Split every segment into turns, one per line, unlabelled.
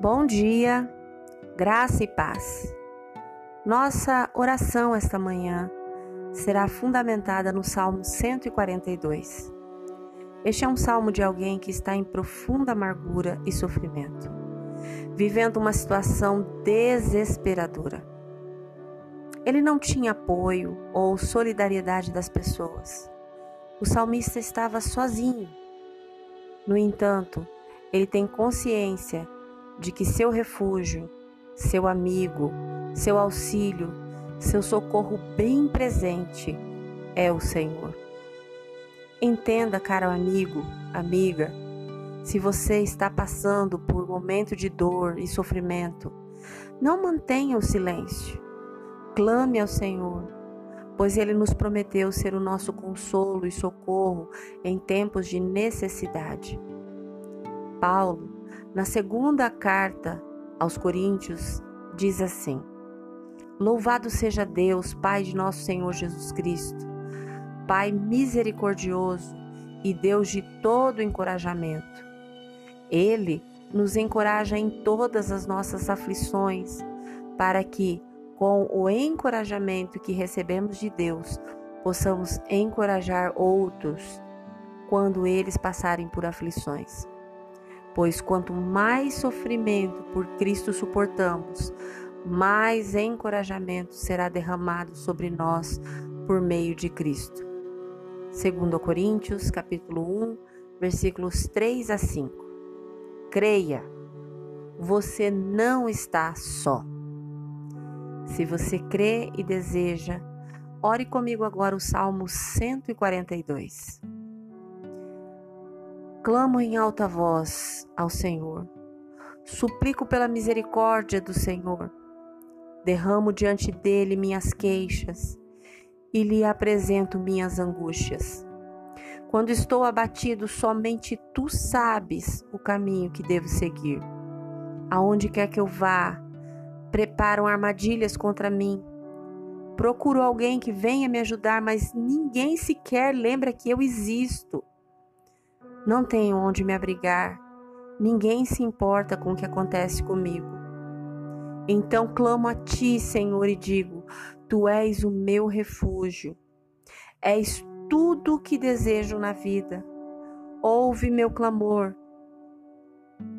Bom dia, graça e paz. Nossa oração esta manhã será fundamentada no Salmo 142. Este é um salmo de alguém que está em profunda amargura e sofrimento, vivendo uma situação desesperadora. Ele não tinha apoio ou solidariedade das pessoas. O salmista estava sozinho. No entanto, ele tem consciência de que seu refúgio, seu amigo, seu auxílio, seu socorro bem presente é o Senhor. Entenda, caro amigo, amiga, se você está passando por momento de dor e sofrimento, não mantenha o silêncio. Clame ao Senhor, pois Ele nos prometeu ser o nosso consolo e socorro em tempos de necessidade. Paulo na segunda carta aos Coríntios, diz assim: Louvado seja Deus, Pai de nosso Senhor Jesus Cristo, Pai misericordioso e Deus de todo encorajamento. Ele nos encoraja em todas as nossas aflições, para que, com o encorajamento que recebemos de Deus, possamos encorajar outros quando eles passarem por aflições. Pois quanto mais sofrimento por Cristo suportamos, mais encorajamento será derramado sobre nós por meio de Cristo. 2 Coríntios, capítulo 1, versículos 3 a 5. Creia, você não está só. Se você crê e deseja, ore comigo agora o Salmo 142. Clamo em alta voz ao Senhor. Suplico pela misericórdia do Senhor. Derramo diante dele minhas queixas e lhe apresento minhas angústias. Quando estou abatido, somente tu sabes o caminho que devo seguir. Aonde quer que eu vá, preparam armadilhas contra mim. Procuro alguém que venha me ajudar, mas ninguém sequer lembra que eu existo. Não tenho onde me abrigar, ninguém se importa com o que acontece comigo. Então clamo a ti, Senhor, e digo: Tu és o meu refúgio, és tudo o que desejo na vida. Ouve meu clamor,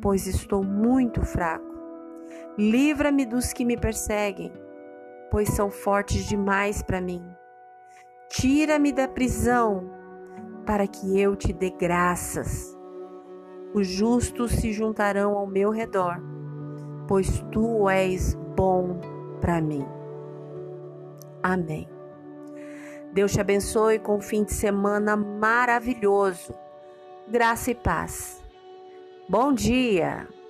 pois estou muito fraco. Livra-me dos que me perseguem, pois são fortes demais para mim. Tira-me da prisão para que eu te dê graças. Os justos se juntarão ao meu redor, pois tu és bom para mim. Amém. Deus te abençoe com um fim de semana maravilhoso. Graça e paz. Bom dia!